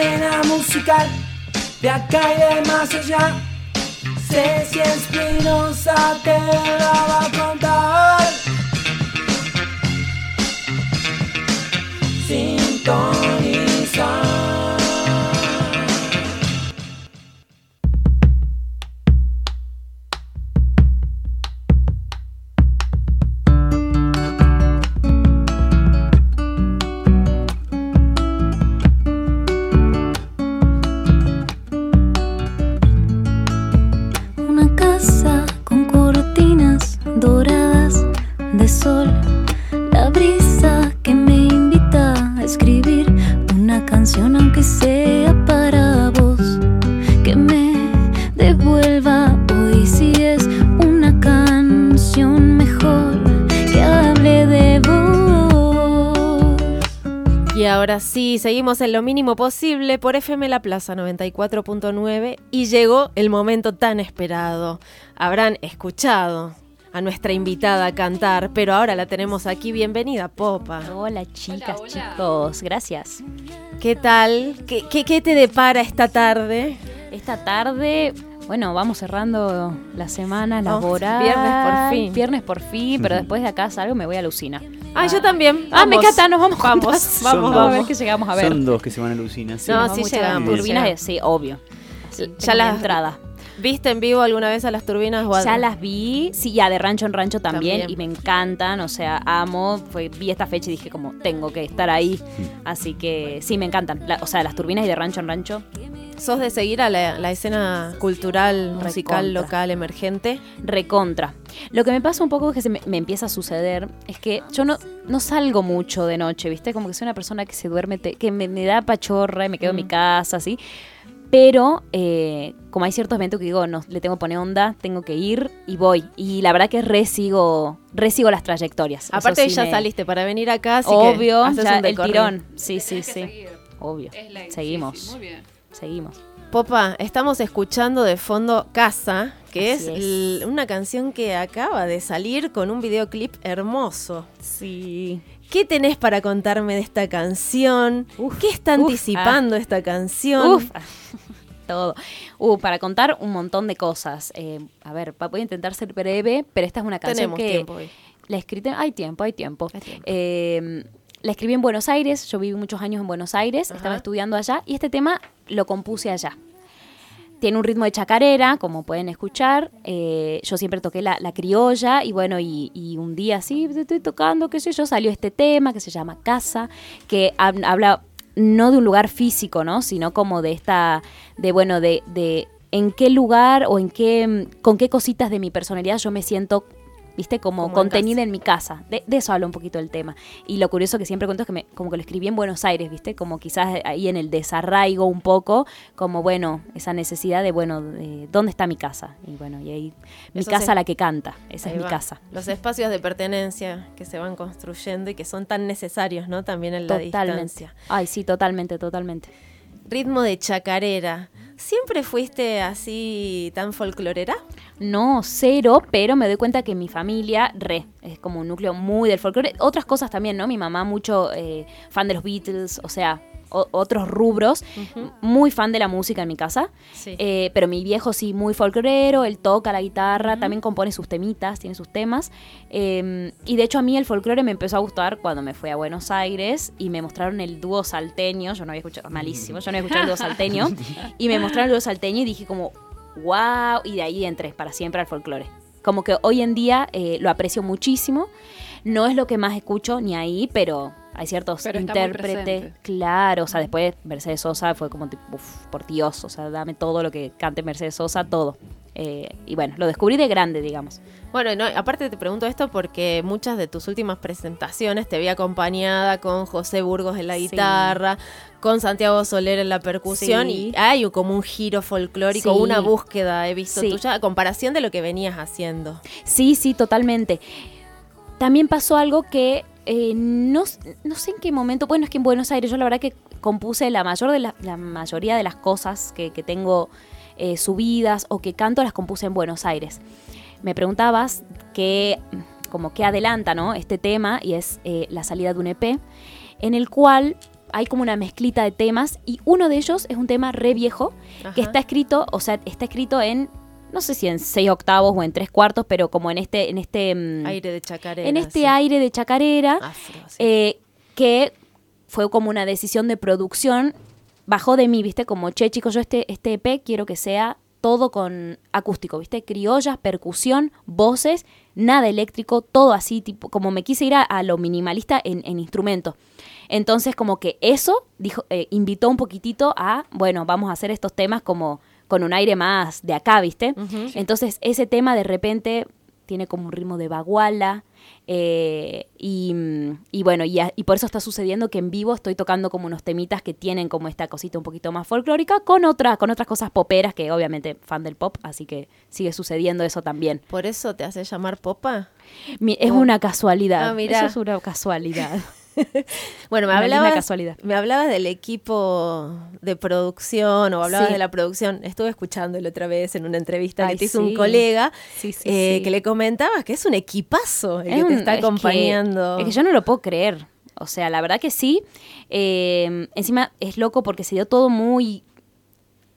escena musical de acá y de más allá. Ceci Espinosa te la va a contar. Sintoniza. Y ahora sí, seguimos en lo mínimo posible por FM La Plaza 94.9 y llegó el momento tan esperado. Habrán escuchado a nuestra invitada a cantar, pero ahora la tenemos aquí. Bienvenida, Popa. Hola chicas, chicos, gracias. ¿Qué tal? ¿Qué, qué, qué te depara esta tarde? Esta tarde, bueno, vamos cerrando la semana laboral. viernes por fin. Viernes por fin, pero después de acá salgo y me voy a Lucina. Ah, yo también. Ah, me encanta, nos vamos Vamos, juntas. vamos, Vamos a ver qué llegamos a ver. Son dos que se van a Lucina. Sí. No, Nos sí llegamos, Turbinas, sí, obvio. Sí, Ya las- la entrada. ¿Viste en vivo alguna vez a las turbinas? o a- Ya las vi, sí, ya de rancho en rancho también, También. y me encantan, o sea, amo, fue, vi esta fecha y dije como, tengo que estar ahí, así que sí, me encantan, La- o sea, las turbinas y de rancho en rancho, ¿Sos de seguir a la, la escena cultural, musical, Recontra. local, emergente? recontra. Lo que me pasa un poco es que se me, me empieza a suceder, es que yo no, no salgo mucho de noche, ¿viste? Como que soy una persona que se duerme, te- que me, me da pachorra y me quedo en mi Mm. casa, así. Pero eh, como hay ciertos eventos que digo, no, le tengo que poner onda, tengo que ir y voy. Y la verdad que resigo, resigo las trayectorias. Aparte sí ya me- saliste para venir acá, así Obvio, que haces ya un el tirón. Sí, sí, sí. Obvio. Es la- sí, Seguimos. sí, muy bien. Seguimos. Popa, estamos escuchando de fondo Casa, que es, una canción que acaba de salir con un videoclip hermoso. Sí. ¿Qué tenés para contarme de esta canción? Uf, ¿Qué está uf, anticipando esta canción? Uf, todo. Uh, para contar un montón de cosas. Eh, a ver, voy a intentar ser breve, pero esta es una canción Tenemos que tiempo hoy. la. Hay tiempo, hay tiempo. Hay tiempo. Eh, la escribí en Buenos Aires. Yo viví muchos años en Buenos Aires. Ajá. Estaba estudiando allá y este tema lo compuse allá. Tiene un ritmo de chacarera, como pueden escuchar. Eh, yo siempre toqué la, la criolla y bueno, y, y un día así estoy tocando, qué sé yo, salió este tema que se llama Casa, que hab- habla no de un lugar físico, ¿no? Sino como de esta, de bueno, de, de en qué lugar o en qué, con qué cositas de mi personalidad yo me siento, viste, como, Como en contenida en mi casa. De, de eso habla un poquito el tema. Y lo curioso que siempre cuento es que me, como que lo escribí en Buenos Aires, viste, como quizás ahí en el desarraigo un poco, como bueno, esa necesidad de, bueno, de dónde está mi casa. Y bueno, y ahí mi Eso casa se- la que canta, esa Ahí es mi casa. Los espacios de pertenencia que se van construyendo y que son tan necesarios, ¿no? También en la Totalmente. distancia. Ay, sí, totalmente, totalmente. Ritmo de chacarera. ¿Siempre fuiste así tan folclorera? No, cero, pero me doy cuenta que mi familia, re, es como un núcleo muy del folclore. Otras cosas también, ¿no? Mi mamá mucho eh, fan de los Beatles, o sea, o- otros rubros. Muy fan de la música en mi casa. Sí. Eh, pero mi viejo sí, muy folclorero, él toca la guitarra, también compone sus temitas, tiene sus temas. Eh, y de hecho a mí el folclore me empezó a gustar cuando me fui a Buenos Aires y me mostraron el dúo salteño, yo no había escuchado, malísimo, yo no había escuchado el dúo salteño, y me mostraron el dúo salteño y dije como, wow, y de ahí entré para siempre al folclore. Como que hoy en día eh, lo aprecio muchísimo, no es lo que más escucho ni ahí, pero hay ciertos Pero intérpretes, claro, o sea, después Mercedes Sosa fue como, tipo, uf, por Dios, o sea, dame todo lo que cante Mercedes Sosa, todo. Eh, y bueno, lo descubrí de grande, digamos. Bueno, no, aparte te pregunto esto porque muchas de tus últimas presentaciones te vi acompañada con José Burgos en la Sí. guitarra, con Santiago Soler en la percusión Sí. y hay como un giro folclórico, Sí. una búsqueda, he visto tuya, a comparación de lo que venías haciendo. Sí, sí, totalmente. También pasó algo que eh, no, no sé en qué momento, bueno, es que en Buenos Aires yo la verdad que compuse la mayor de la, la mayoría de las cosas que, que tengo eh, subidas o que canto las compuse en Buenos Aires. Me preguntabas qué, como qué adelanta ¿no? este tema y es eh, la salida de un EP en el cual hay como una mezclita de temas y uno de ellos es un tema re viejo que está escrito, o sea, está escrito en, no sé si en seis octavos o en tres cuartos, pero como en este, en este, mm, Aire de chacarera. en este sí. aire de chacarera, Afro, sí. eh, que fue como una decisión de producción, bajó de mí, ¿viste? Como, che, chicos, yo este, este EP quiero que sea todo con acústico, ¿viste? Criollas, percusión, voces, nada eléctrico, todo así, tipo, como me quise ir a, a lo minimalista en, en instrumentos. Entonces, como que eso dijo, eh, invitó un poquitito a, bueno, vamos a hacer estos temas como con un aire más de acá, ¿viste? Entonces, ese tema de repente tiene como un ritmo de baguala. eh, y, mm, y bueno, y, a- y por eso está sucediendo que en vivo estoy tocando como unos temitas que tienen como esta cosita un poquito más folclórica con otras, con otras cosas poperas que obviamente fan del pop, así que sigue sucediendo eso también. ¿Por eso te hace llamar popa? Mi- es Oh. una casualidad. Ah. Eso es una casualidad. Bueno, me hablabas, casualidad. me hablabas del equipo de producción o hablabas Sí. de la producción. Estuve escuchándolo otra vez en una entrevista Ay, que te hizo sí. un colega Sí, eh, que le comentabas que es un equipazo el Es que te un- está es que- acompañando. Es que, yo no lo puedo creer. O sea, la verdad que sí. Eh, encima es loco porque se dio todo muy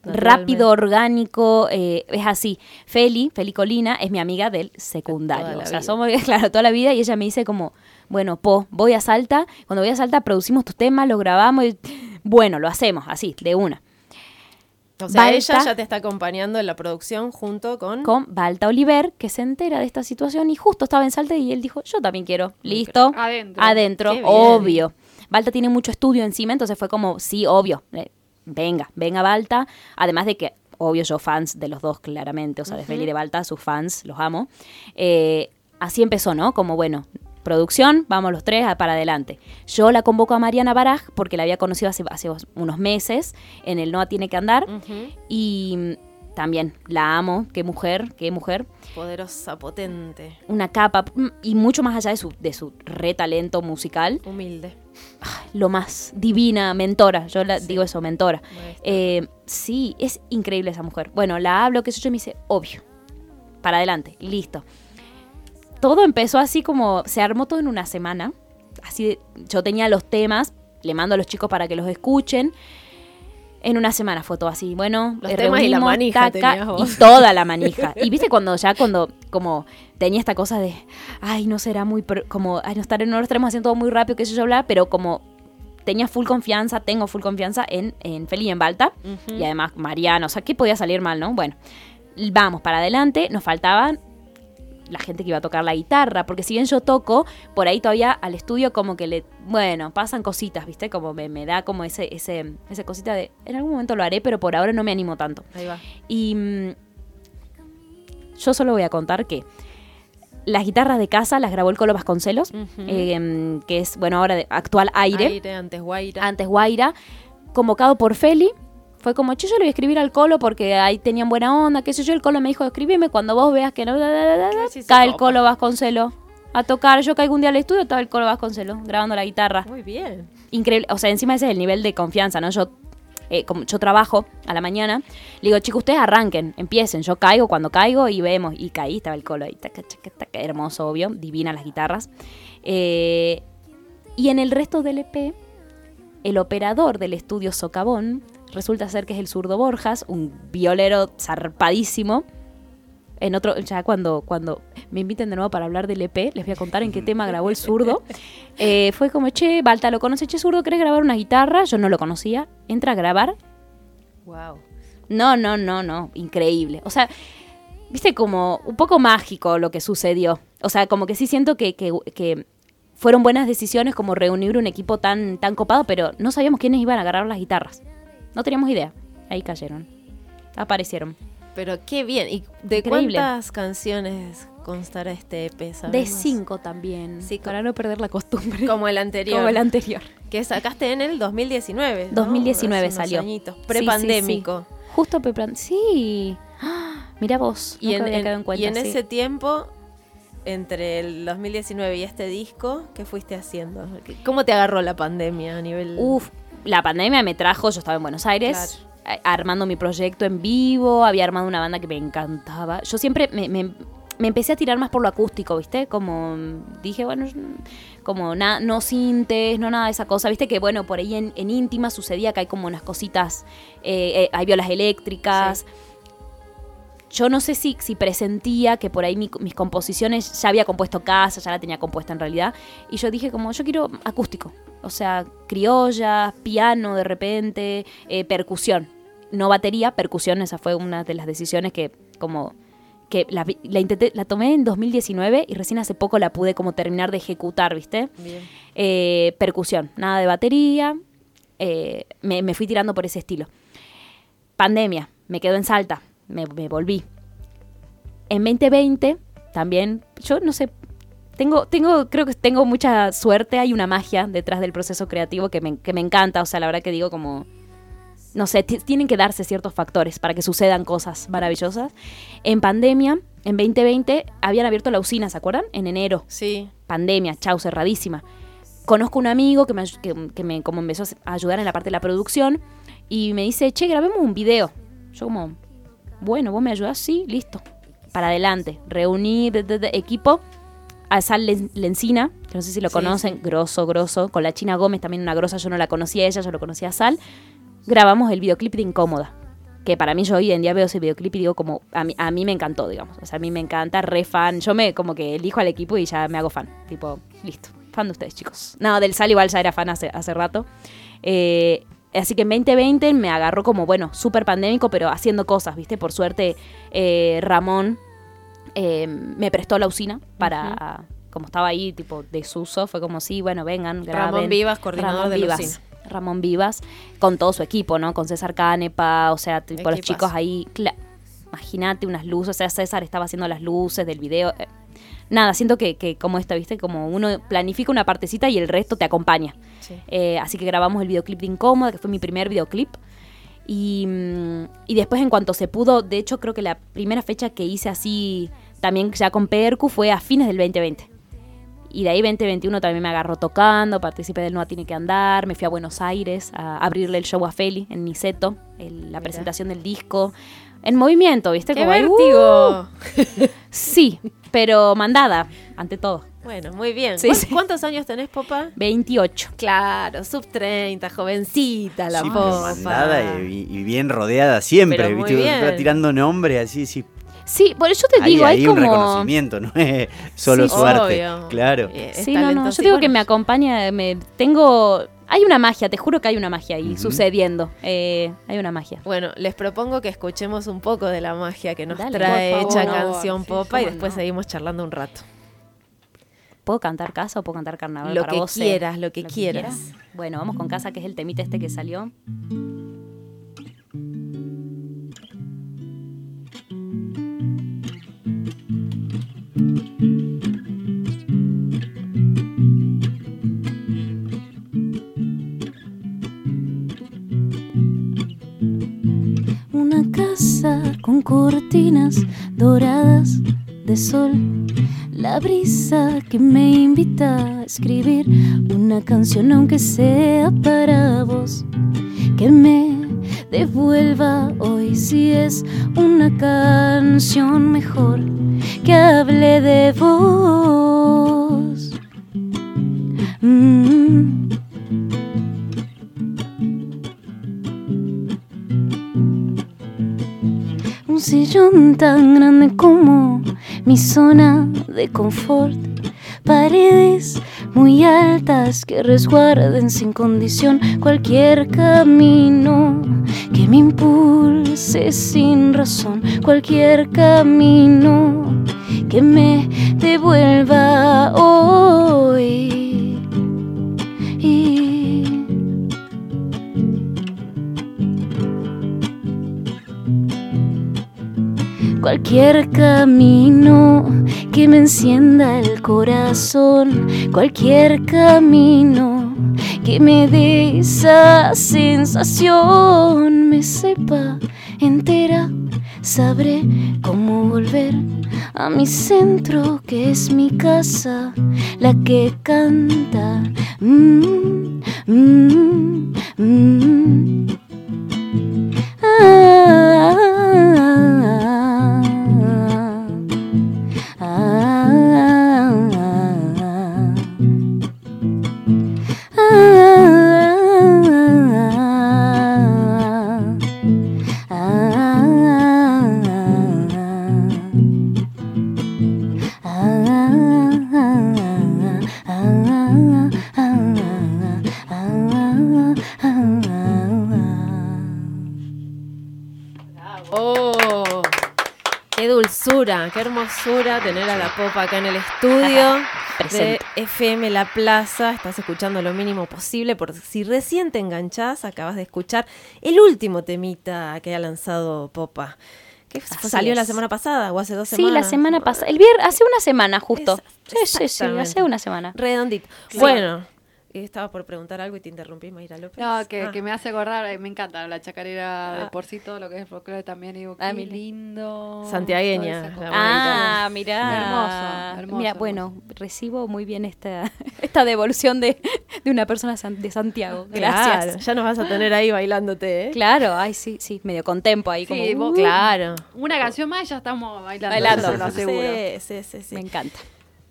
rápido, orgánico. eh, es así. Feli, Feli Colina, es mi amiga del secundario. O sea, vida. somos, claro, toda la vida. Y ella me dice como, bueno, po, voy a Salta. Cuando voy a Salta producimos tus temas, lo grabamos. Y, bueno, lo hacemos así, de una. o sea, Balta- ella ya te está acompañando en la producción junto con... Con Balta Oliver, que se entera de esta situación y justo estaba en Salta y él dijo, yo también quiero. Listo. Adentro. Adentro, obvio. Balta tiene mucho estudio encima, entonces fue como, sí, obvio. eh, venga, venga Balta. Además de que, obvio, yo fans de los dos, claramente. O sea, de Feli y de Balta, sus fans, los amo. Eh, así empezó, ¿no? Como, bueno, producción, vamos los tres a- para adelante. Yo la convoco a Mariana Baraj porque la había conocido hace, hace unos meses en el Noa Tiene que Andar. Y también la amo, qué mujer, qué mujer. Poderosa, potente, Una capa mm, y mucho más allá de su, de su re talento musical, humilde. lo más divina, mentora, yo la Sí. digo eso, mentora. Eh, sí, es increíble esa mujer. Bueno, la hablo, qué sé yo, y me dice, obvio, para adelante, listo. Todo empezó así como, se armó todo en una semana. Así, yo tenía los temas, le mando a los chicos para que los escuchen. En una semana fue todo así. Bueno, Los eh, temas y la manija vos. y toda la manija. Y viste cuando ya cuando como tenía esta cosa de, ay, no será muy como, ay, no estaré, no lo estaremos haciendo todo muy rápido, que sé yo hablar, pero como tenía full confianza, tengo full confianza en, en Feli y en Balta. Y además Mariano, o sea, ¿qué podía salir mal, no? Bueno, vamos para adelante, nos faltaban la gente que iba a tocar la guitarra, porque si bien yo toco, por ahí todavía al estudio como que le, bueno, pasan cositas, ¿viste? Como me, me da como ese, ese, ese cosita de, en algún momento lo haré, pero por ahora no me animo tanto. Ahí va. Y mm, yo solo voy a contar que las guitarras de casa las grabó el Colo Vasconcelos, eh, que es, bueno, ahora de actual aire Aire, antes Guaira. antes Guaira, convocado por Feli. Fue como, che, yo le voy a escribir al Colo porque ahí tenían buena onda, qué sé yo. El Colo me dijo, escribime cuando vos veas que no... da, da, da, da, da". Sí, se Cae el. Colo Vasconcelo a tocar. Yo caigo un día al estudio, estaba el Colo Vasconcelo grabando la guitarra. Muy bien. Increíble. O sea, encima ese es el nivel de confianza, ¿no? Yo, eh, como yo trabajo a la mañana, le digo, chicos, ustedes arranquen, empiecen. Yo caigo cuando caigo y vemos. Y caí, estaba el Colo ahí, taca, taca, taca, hermoso, obvio, divina las guitarras. Eh, y en el resto del EP, el operador del estudio Socavón resulta ser que es el zurdo Borjas, un violero zarpadísimo. En otro, ya cuando, cuando me inviten de nuevo para hablar del EP, les voy a contar en qué tema grabó el zurdo. Eh, fue como, che, Balta, ¿lo conoce? Che, zurdo, ¿querés grabar una guitarra? Yo no lo conocía. Entra a grabar. Wow. No, no, no, no. Increíble. O sea, viste como un poco mágico lo que sucedió. O sea, como que sí siento que, que, que fueron buenas decisiones como reunir un equipo tan, tan copado, pero no sabíamos quiénes iban a agarrar las guitarras. No teníamos idea. Ahí cayeron. Aparecieron. Pero qué bien. ¿Y de Increíble. cuántas canciones constará este EP? De cinco también. Sí, para no perder la costumbre. Como el anterior. Como el anterior. Que sacaste en el 2019. ¿no? 2019 Hace unos salió. añitos, Sí, sí, Prepandémico. Justo Peplan. Sí. ¡Ah! Mira vos. Y, en, nunca había en- quedado en cuenta, y en sí. ese tiempo, entre el 2019 y este disco, ¿qué fuiste haciendo? ¿Cómo te agarró la pandemia a nivel...? Uf, la pandemia me trajo, yo estaba en Buenos Aires, a- armando mi proyecto en vivo, había armado una banda que me encantaba. Yo siempre me, me- me empecé a tirar más por lo acústico, ¿viste? Como dije, bueno, como na- no sintes, no nada de esa cosa, ¿viste? Que bueno, por ahí en, en íntima sucedía que hay como unas cositas, eh, eh, hay violas eléctricas. Yo no sé si, si presentía que por ahí mi- mis composiciones ya había compuesto casa, ya la tenía compuesta en realidad. Y yo dije como, yo quiero acústico. O sea, criolla, piano de repente, eh, percusión. No batería, percusión, esa fue una de las decisiones que como que la, intenté, la tomé en 2019 y recién hace poco la pude como terminar de ejecutar, ¿viste? Bien. Eh, percusión, nada de batería, eh, me, me fui tirando por ese estilo. Pandemia, me quedo en Salta, me, me volví. En 2020, también, yo no sé, tengo, tengo, creo que tengo mucha suerte, hay una magia detrás del proceso creativo que me, que me encanta, o sea, la verdad que digo como, no sé, ti- tienen que darse ciertos factores para que sucedan cosas maravillosas. En pandemia, en 2020, habían abierto la usina, ¿se acuerdan? En enero Sí. pandemia, chau, cerradísima. Conozco un amigo que me, que, que me como empezó a ayudar en la parte de la producción y me dice, che, grabemos un video. Yo como, bueno, vos me ayudás, sí, listo. Para adelante. De equipo a Sal Len- Lencina, que no sé si lo Sí, conocen, sí. grosso, grosso. Con la China Gómez, también una grosa, yo no la conocía a ella, yo lo conocía a Sal. Grabamos el videoclip de Incómoda. Que para mí yo hoy en día veo ese videoclip y digo como, a mí, a mí me encantó, digamos. O sea, a mí me encanta, re fan. Yo me como que elijo al equipo y ya me hago fan. Tipo, listo. Fan de ustedes, chicos. No, del Sal igual ya era fan hace, hace rato. Eh, así que en 2020 me agarró como, bueno, súper pandémico, pero haciendo cosas, ¿viste? Por suerte, eh, Ramón eh, me prestó la usina para... Como estaba ahí, tipo, desuso, fue como, sí, bueno, vengan, graben. Ramón Vivas, coordinador Ramón de la Vivas. usina. Ramón Vivas, con todo su equipo, ¿no? Con César Canepa, o sea, tipo los chicos ahí. Imagínate unas luces, o sea, César estaba haciendo las luces del video. eh, Nada, siento que, que como esta, ¿viste? Como uno planifica una partecita y el resto te acompaña. Sí. Eh, así que grabamos el videoclip de Incómoda, que fue mi primer videoclip. Y, mm, y después, en cuanto se pudo, de hecho, creo que la primera fecha que hice así, también ya con Percu, fue a fines del 2020. Y de ahí 2021 también me agarró tocando, participé del No Tiene que Andar, me fui a Buenos Aires a abrirle el show a Feli en Niceto, el- la presentación del disco. En movimiento, ¿viste? ¡Qué Como ahí, ¡uh! vértigo! Sí, pero mandada, ante todo. Bueno, muy bien. Sí, ¿Cuán- sí. ¿Cuántos años tenés, Popa? 28. Claro, sub 30, jovencita la Sí, Popa. mandada y, y bien rodeada siempre, Pero muy ¿viste? bien. Va tirando nombre así, sí. Sí, por eso te Hay, digo, hay, hay un como... reconocimiento, no es solo Sí, suerte. Obvio. Claro. Eh, es Sí, no, no, talentoso. yo digo que me acompaña, me tengo... Hay una magia, te juro que hay una magia ahí sucediendo. Eh, hay una magia. Bueno, les propongo que escuchemos un poco de la magia que nos Dale, trae por hecha favor. canción Sí, Popa y después no. seguimos charlando un rato. ¿Puedo cantar casa o puedo cantar carnaval? Lo para que vos, eh? quieras, lo que quieras. Bueno, vamos con casa, que es el temita este que salió. Con cortinas doradas de sol. La brisa que me invita a escribir una canción aunque sea para vos. Que me devuelva hoy si es una canción mejor que hable de vos. Mm. Sillón tan grande como mi zona de confort. Paredes muy altas que resguarden sin condición cualquier camino que me impulse sin razón. Cualquier camino que me devuelva hoy. Cualquier camino que me encienda el corazón, cualquier camino que me dé esa sensación, me sepa entera, sabré cómo volver a mi centro, que es mi casa, la que canta. Mm, mm, mm. Tener a la Popa acá en el estudio de. FM La Plaza. Estás escuchando lo mínimo posible. Por si recién te enganchás, acabas de escuchar el último temita que ha lanzado Popa. Que salió la semana pasada o hace dos Sí, semanas. la semana pasada. El viernes, hace una semana justo. Sí, sí, sí, hace una semana. Redondito. Bueno, estaba por preguntar algo y te interrumpí, Mayra López. No, que, Ah. que me hace acordar, eh, me encanta la chacarera Ah. de por sí, todo lo que es folclore también. Digo, Ah, qué mira. lindo. Santiagueña. Ah, mirá. Hermoso, hermoso, Mira, hermoso. bueno, recibo muy bien esta, esta devolución de, de una persona de Santiago. Gracias. Claro, ya nos vas a tener ahí bailándote, ¿eh? Claro, ay, sí, sí, medio con tempo ahí. Sí, como, vos- uh, Claro. Una canción más y ya estamos bailando. Bailando. eso se lo aseguro. Sí, sí, sí, sí. Me encanta.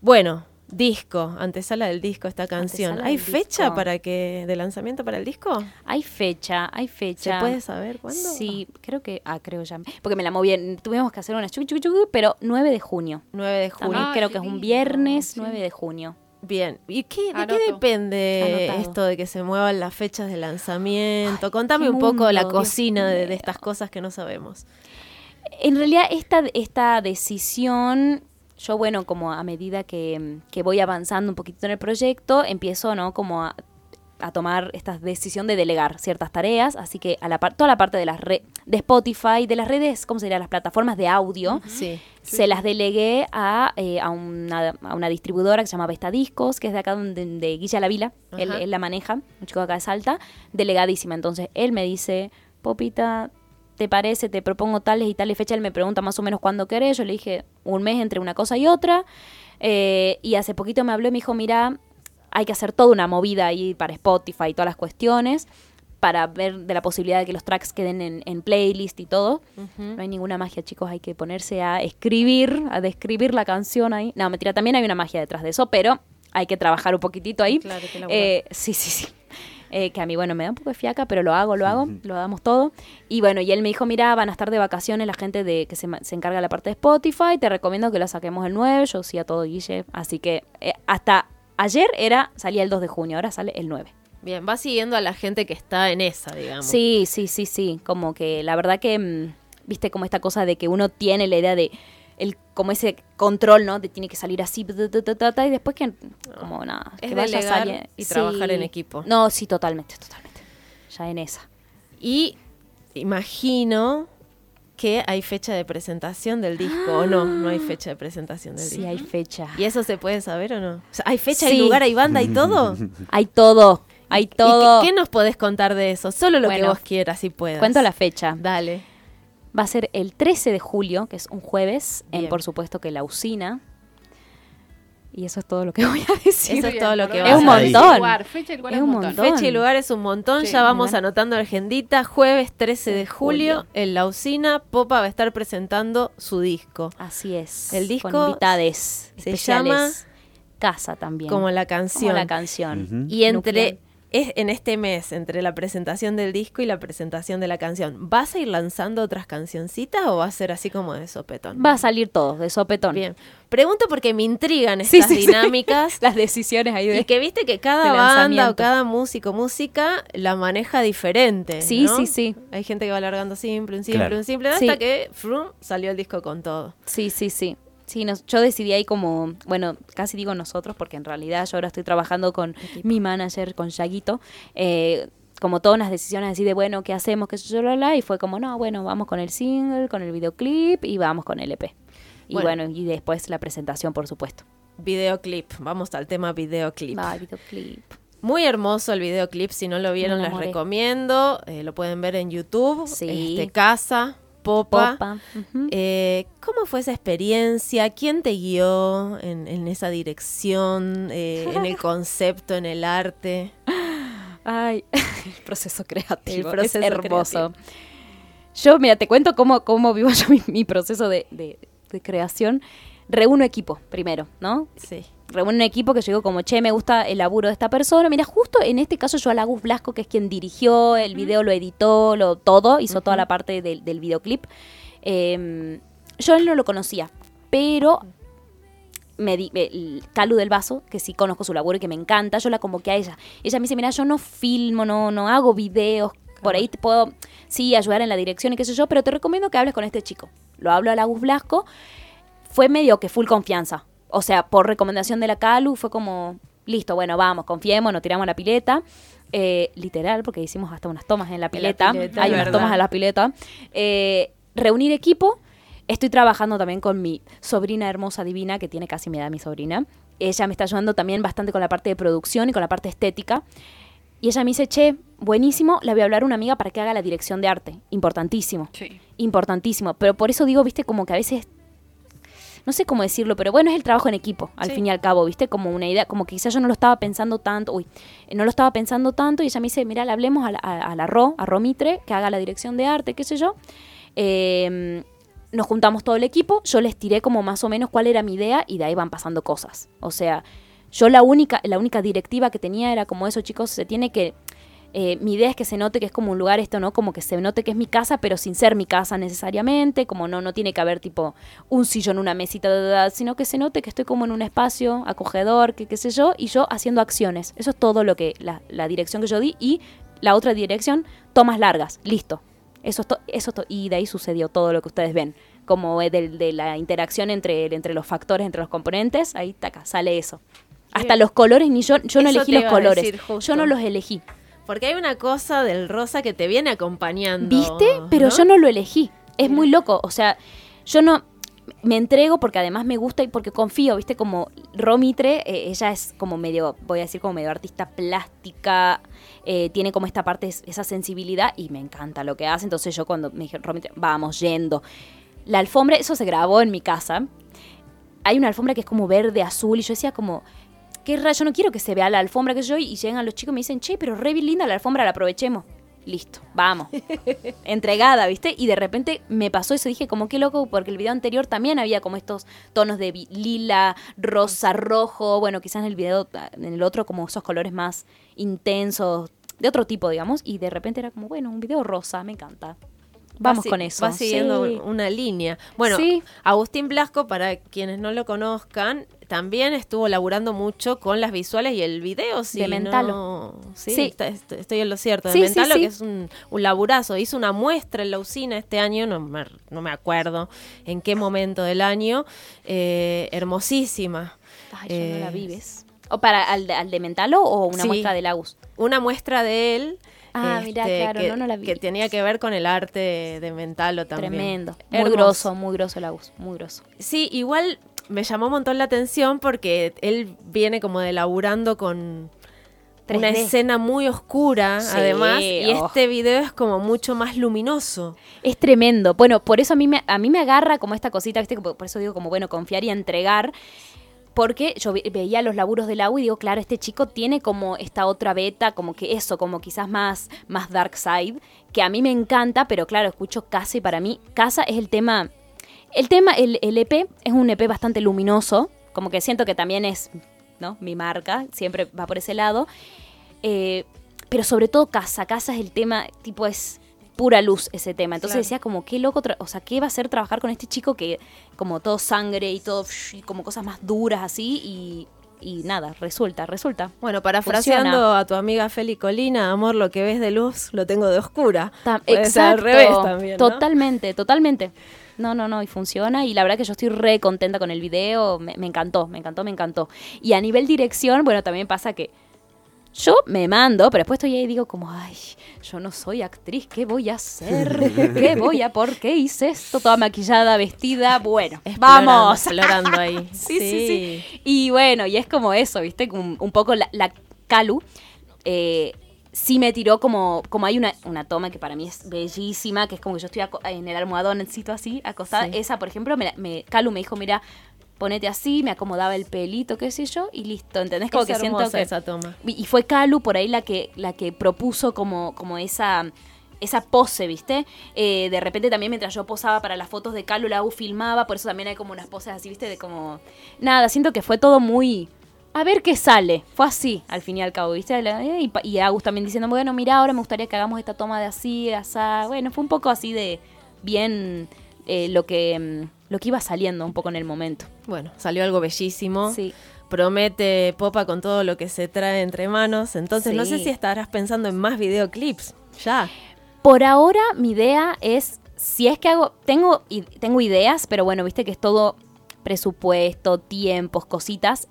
Bueno, disco, antesala del disco esta canción. ¿Hay fecha disco. para que de lanzamiento para el disco? Hay fecha, hay fecha. ¿Se puede saber cuándo? Sí, creo que, ah, creo ya. Porque me la moví, tuvimos que hacer una chuc, chuc, chuc, pero 9 de junio. 9 de junio. Creo que es un viernes, sí. 9 de junio. Bien. ¿Y qué, de qué depende Anotado. esto de que se muevan las fechas de lanzamiento? Contame un poco la cocina de, de estas cosas que no sabemos. En realidad, esta, esta decisión, yo, bueno, como a medida que, que voy avanzando un poquito en el proyecto, empiezo, ¿no? Como a, a tomar esta decisión de delegar ciertas tareas. Así que a la toda la parte de las re- de Spotify, de las redes, ¿cómo sería? Las plataformas de audio. Sí. se las delegué a, eh, a, una, a una distribuidora que se llama Vesta Discos, que es de acá donde, de Guilla La Vila. Él, él la maneja, un chico de acá de Salta, delegadísima. Entonces él me dice, Popita, ¿te parece? Te propongo tales y tales fechas. Él me pregunta más o menos cuándo querés. Yo le dije un mes entre una cosa y otra. Eh, y hace poquito me habló y me dijo, mira, hay que hacer toda una movida ahí para Spotify y todas las cuestiones para ver de la posibilidad de que los tracks queden en, en playlist y todo. No hay ninguna magia, chicos. Hay que ponerse a escribir, a describir la canción ahí. No, mentira, también hay una magia detrás de eso, pero hay que trabajar un poquitito ahí. Claro, que. Eh, sí, sí, sí. Eh, que a mí, bueno, me da un poco de fiaca, pero lo hago, lo hago, lo damos todo. Y bueno, y él me dijo, mira, van a estar de vacaciones la gente de que se, se encarga de la parte de Spotify, te recomiendo que la saquemos el 9, yo sí a todo Guille. Así que eh, hasta ayer era, salía el 2 de junio, ahora sale el 9. Bien, va siguiendo a la gente que está en esa, digamos. Sí, sí, sí, sí. Como que la verdad que, mm, viste, como esta cosa de que uno tiene la idea de, como ese control, ¿no? De tiene que salir así, y después que, como nada, Es que vaya delegar sali- y trabajar en equipo. No, sí, totalmente, totalmente. Ya en esa. Y imagino que hay fecha de presentación del disco, ¿o no? No hay fecha de presentación del Sí, disco. hay fecha. ¿Y eso se puede saber o no? O sea, ¿Hay fecha, Sí. hay lugar, hay banda y todo? Hay todo, hay ¿Y todo. qué, qué nos podés contar de eso? Solo lo que vos quieras y puedas. Cuento la fecha. Dale. Va a ser el 13 de julio, que es un jueves, en por supuesto que la usina. Y eso es todo lo que voy a decir. Eso es todo lo que Es un a Fecha y montón. lugar, fecha y lugar Es es un un montón. montón. Fecha y lugar es un montón, Sí, ya vamos anotando la agendita. Jueves 13 de julio, Julio. en la usina, Popa va a estar presentando su disco. Así es. El disco con invitades se especiales. llama Casa también. Como la Como canción. la canción. Y entre Nuclear. Es en este mes, entre la presentación del disco y la presentación de la canción, ¿vas a ir lanzando otras cancioncitas o va a ser así como de sopetón? Va a salir todo, de sopetón. Bien. Pregunto porque me intrigan Sí, estas sí, sí. dinámicas. Las decisiones ahí de... Y que viste que cada banda o cada músico, música, la maneja diferente. Sí, ¿no? sí, sí. Hay gente que va alargando simple, un simple, Claro. un simple, Sí. hasta que frum, salió el disco con todo. Sí, sí, sí. Sí, nos- yo decidí ahí como, bueno, casi digo nosotros, porque en realidad yo ahora estoy trabajando con mi manager, con Yaguito, eh, como todas unas decisiones así de, bueno, ¿qué hacemos? ¿Qué yo, la, la? Y fue como, no, bueno, vamos con el single, con el videoclip y vamos con el EP. Y Bueno. bueno, y después la presentación, por supuesto. Videoclip, vamos al tema videoclip. Va, videoclip. Muy hermoso el videoclip, si no lo vieron les recomiendo, eh, lo pueden ver en YouTube, Sí. este, Casa, Popa. Popa. Eh, ¿Cómo fue esa experiencia? ¿Quién te guió en, en esa dirección, eh, en el concepto, en el arte? Ay, el proceso creativo. El proceso es hermoso. Yo, mira, te cuento cómo, cómo vivo yo mi, mi proceso de, de- de creación. Reúno equipo primero, ¿no? Sí. Reúno un equipo que yo digo como, che, me gusta el laburo de esta persona. Mira, justo en este caso yo a Lagus Blasco, que es quien dirigió el video, lo editó, lo todo, hizo toda la parte del, del videoclip. Eh, yo él no lo conocía, pero me di, el Calu del Vaso, que sí conozco su laburo y que me encanta, yo la convoqué a ella. Ella me dice, mira, yo no filmo, no, no hago videos, por ahí te puedo, sí, ayudar en la dirección y qué sé yo, pero te recomiendo que hables con este chico. Lo hablo a Lagus Blasco fue medio que full confianza. O sea, por recomendación de la Calu fue como, listo, bueno, vamos, confiemos, nos tiramos a la pileta. Eh, literal, porque hicimos hasta unas tomas en la pileta. pileta, Hay unas verdad. tomas a la pileta. Eh, reunir equipo. Estoy trabajando también con mi sobrina hermosa divina, que tiene casi mi edad mi sobrina. Ella me está ayudando también bastante con la parte de producción y con la parte estética. Y ella me dice, che, buenísimo, le voy a hablar a una amiga para que haga la dirección de arte. Importantísimo Sí. importantísimo. Pero por eso digo, viste, como que a veces. No sé cómo decirlo, pero bueno, es el trabajo en equipo, al Sí. fin y al cabo, ¿viste? Como una idea, como que quizás yo no lo estaba pensando tanto, uy, eh, no lo estaba pensando tanto y ella me dice, mira, le hablemos a la, a, a la Ro, a Ro Mitre, que haga la dirección de arte, qué sé yo. Eh, nos juntamos todo el equipo, yo les tiré como más o menos cuál era mi idea y de ahí van pasando cosas. O sea, yo la única, la única directiva que tenía era como eso, chicos, se tiene que eh, mi idea es que se note que es como un lugar esto, ¿no? Como que se note que es mi casa, pero sin ser mi casa necesariamente, como no, no tiene que haber tipo un sillón, una mesita, da, da, sino que se note que estoy como en un espacio acogedor, que qué sé yo, y yo haciendo acciones. Eso es todo lo que, la, la dirección que yo di, y la otra dirección, tomas largas, listo. Eso es eso es y de ahí sucedió todo lo que ustedes ven, como de, de la interacción entre, entre los factores, entre los componentes, ahí taca, sale eso. Hasta Bien. los colores, ni yo, yo no Eso elegí los colores. Yo no los elegí. Porque hay una cosa del rosa que te viene acompañando. ¿Viste? Pero yo no lo elegí. Es muy loco. O sea, yo no me entrego porque además me gusta y porque confío, ¿viste? Como Romitre, eh, ella es como medio, voy a decir como medio artista plástica, eh, tiene como esta parte, es- esa sensibilidad y me encanta lo que hace. Entonces yo cuando me dije, Romitre, vamos, yendo. La alfombra, eso se grabó en mi casa. Hay una alfombra que es como verde, azul y yo decía como... Qué raro, yo no quiero que se vea la alfombra que yo y llegan los chicos y me dicen, che, pero re bien linda la alfombra, la aprovechemos. Listo, vamos. Entregada, ¿viste? Y de repente me pasó eso, dije como qué loco, porque el video anterior también había como estos tonos de lila, rosa, rojo, bueno, quizás en el video, en el otro como esos colores más intensos, de otro tipo, digamos, y de repente era como, bueno, un video rosa, me encanta. Vamos Va con eso. Va siguiendo Sí. una línea. Bueno, Sí. Agustín Blasco, para quienes no lo conozcan, también estuvo laburando mucho con las visuales y el video. Si De Mentalo. no- Sí, Sí. está- estoy en lo cierto. De Sí, Mentalo, sí. que es un, un laburazo. Hizo una muestra en la usina este año, no me, no me acuerdo en qué momento del año. eh, hermosísima. Ay, yo no la Eh, vi, ¿ves? ¿O para al de, al de Mentalo o una muestra de Lagus? Una muestra de él. Ah, mirá, claro, que, no, no la vi. que tenía que ver con el arte de Mentalo también. Tremendo. Muy Hermoso. grosso, muy grosso Lagus, muy grosso. Sí, igual me llamó un montón la atención porque él viene como de laburando con 3D. una escena muy oscura, Sí, además, y oh. este video es como mucho más luminoso. Es tremendo. Bueno, por eso a mí me, a mí me agarra como esta cosita, ¿viste? Por por eso digo como, bueno, confiar y entregar. Porque yo ve- veía los laburos del agua y digo, claro, este chico tiene como esta otra beta, como que eso, como quizás más, más dark side, que a mí me encanta, pero claro, escucho Casa y para mí, Casa es el tema, el tema, el, el EP es un EP bastante luminoso, como que siento que también es, ¿no? Mi marca, siempre va por ese lado. Eh, pero sobre todo Casa, Casa es el tema, tipo es pura luz ese tema. Entonces Claro. decía como, qué loco, o sea, ¿qué va a ser trabajar con este chico que como todo sangre y todo, y como cosas más duras así y, y nada, resulta, resulta. Bueno, parafraseando a tu amiga Feli Colina, amor, lo que ves de luz lo tengo de oscura. Puede ser al revés también, ¿no? Totalmente, totalmente. No, no, no, y funciona. Y la verdad que yo estoy re contenta con el video. Me, me encantó, me encantó, me encantó. Y a nivel dirección, bueno, también pasa que yo me mando, pero después estoy ahí y digo como, ay, yo no soy actriz, ¿qué voy a hacer? ¿Qué voy a, por qué hice esto? Toda maquillada, vestida, bueno, Explorando, vamos. Explorando ahí. Sí, sí, sí. Y bueno, y es como eso, ¿viste? Un, un poco la, la Calu eh, sí me tiró como, como hay una, una toma que para mí es bellísima, que es como que yo estoy en el almohadoncito así, acostada. Sí. Esa, por ejemplo, me, Calu me dijo, mira, ponete así, me acomodaba el pelito, qué sé yo, y listo, ¿entendés? Como Es que siento que... esa toma. Y y fue Calu por ahí la que, la que propuso como, como esa, esa pose, ¿viste? Eh, de repente también mientras yo posaba para las fotos de Calu, la U filmaba, por eso también hay como unas poses así, ¿viste? De como... Nada, siento que fue todo muy... A ver qué sale. Fue así, al fin y al cabo, ¿viste? Eh, Y, y Agus también diciendo, bueno, mira, ahora me gustaría que hagamos esta toma de así, de asá. Bueno, fue un poco así de bien eh, lo, que, mm, lo que iba saliendo un poco en el momento. Bueno, salió algo bellísimo. Sí. Promete Popa con todo lo que se trae entre manos. Entonces, no sé si estarás pensando en más videoclips. Ya. Por ahora mi idea es, si es que hago, tengo, tengo ideas, pero bueno, viste que es todo presupuesto, tiempos, cositas,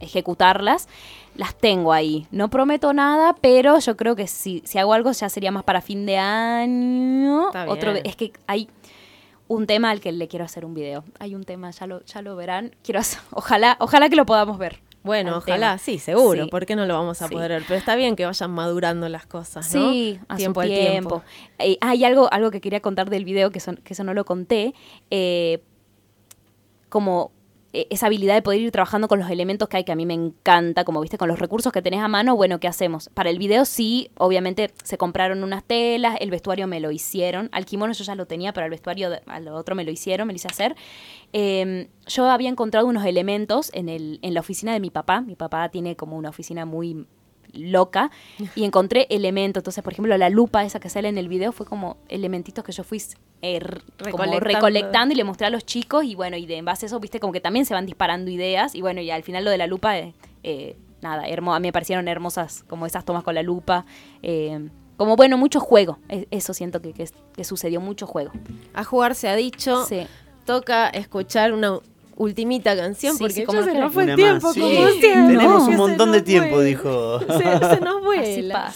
ejecutarlas, las tengo ahí. No prometo nada, pero yo creo que si, si hago algo ya sería más para fin de año. Otro, es que hay un tema al que le quiero hacer un video. Hay un tema, ya lo, ya lo verán. Quiero hacer- ojalá, ojalá que lo podamos ver. Bueno, al ojalá, tema. sí, seguro, Sí. ¿por qué no lo vamos a Sí. poder ver? Pero está bien que vayan madurando las cosas, ¿no? Sí, a tiempo su al tiempo. Eh, hay algo, algo que quería contar del video, que, son, que eso no lo conté. eh, como esa habilidad de poder ir trabajando con los elementos que hay, que a mí me encanta, como viste, con los recursos que tenés a mano, bueno, ¿qué hacemos? Para el video sí, obviamente se compraron unas telas, el vestuario me lo hicieron, al kimono yo ya lo tenía, pero al vestuario, al otro me lo hicieron, me lo hice hacer. Eh, yo había encontrado unos elementos en, el, en la oficina de mi papá, mi papá tiene como una oficina muy loca y encontré elementos. Entonces, por ejemplo, la lupa esa que sale en el video fue como elementitos que yo fui eh, como Recolectando. recolectando y le mostré a los chicos y bueno, y de en base a eso, viste, como que también se van disparando ideas y bueno, y al final lo de la lupa, eh, eh, nada, hermo, a mí me parecieron hermosas como esas tomas con la lupa. eh, como bueno, mucho juego. E- Eso siento que, que, que sucedió, mucho juego. A jugar se ha dicho, Sí. toca escuchar una ultimita canción Sí, porque sí, ya como se nos fue el tiempo, sí. como siempre. Tenemos un montón de tiempo, vuela. dijo. Se, se nos vuela.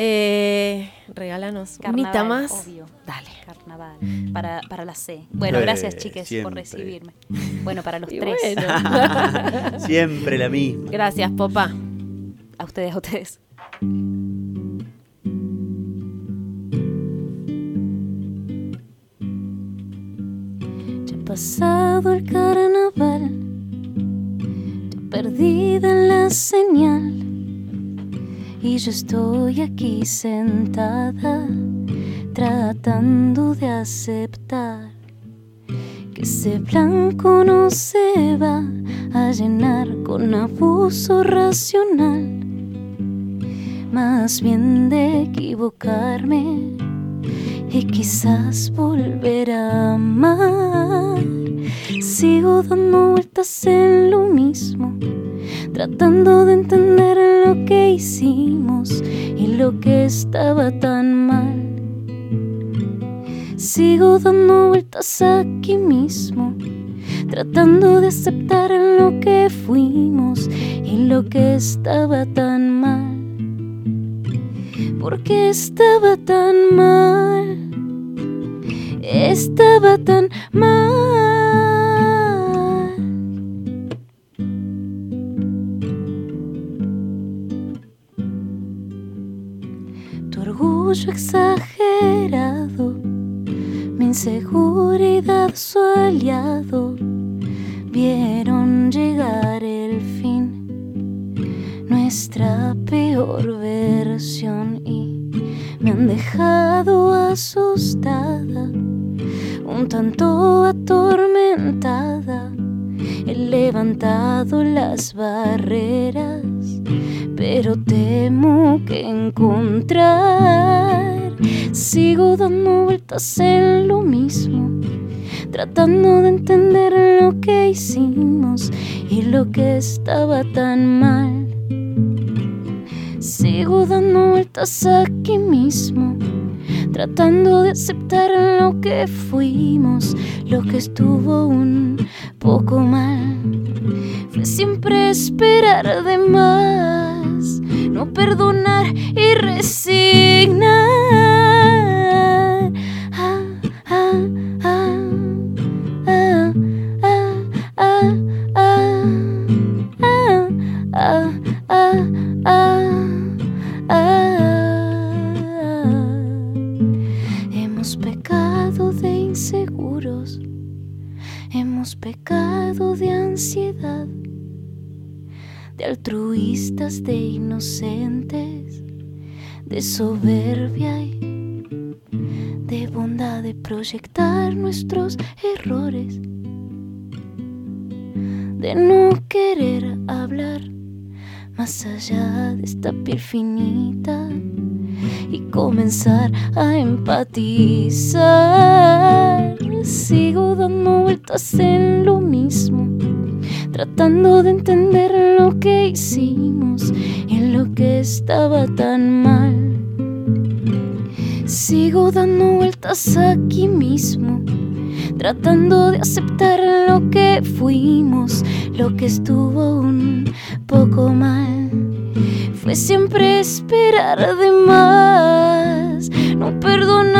Eh, regálanos unita más. obvio. Dale. Carnaval. Para, para la C. Bueno, Eh, gracias, chiques, por recibirme. Bueno, para los Y tres. bueno. Siempre la misma. Gracias, papá. A ustedes, a ustedes. Pasado el carnaval, ya perdida en la señal. Y yo estoy aquí sentada, tratando de aceptar que ese blanco no se va a llenar con abuso racional. Más bien de equivocarme y quizás volver a amar. Sigo dando vueltas en lo mismo, tratando de entender lo que hicimos y lo que estaba tan mal. Sigo dando vueltas aquí mismo, tratando de aceptar lo que fuimos y lo que estaba tan mal. Porque estaba tan mal, estaba tan mal. Tu orgullo exagerado, mi inseguridad su aliado, vieron llegar el fin, nuestra peor versión y me han dejado asustada, un tanto atormentada. He levantado las barreras, pero temo que encontrar. Sigo dando vueltas en lo mismo, tratando de entender lo que hicimos y lo que estaba tan mal. Sigo dando vueltas aquí mismo, tratando de aceptar lo que fuimos, lo que estuvo un poco mal. Fue siempre esperar de más, no perdonar y resignar. Pecado de ansiedad, de altruistas, de inocentes, de soberbia y de bondad de proyectar nuestros errores, de no querer hablar más allá de esta piel finita y comenzar a empatizar. Sigo dando vueltas en lo mismo, tratando de entender lo que hicimos y lo que estaba tan mal. Sigo dando vueltas aquí mismo, tratando de aceptar lo que fuimos, lo que estuvo un poco mal. Fue siempre esperar de más, no perdonar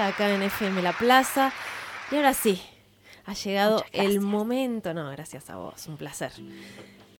acá en FM La Plaza. Y ahora sí, ha llegado el momento. No, gracias a vos, un placer.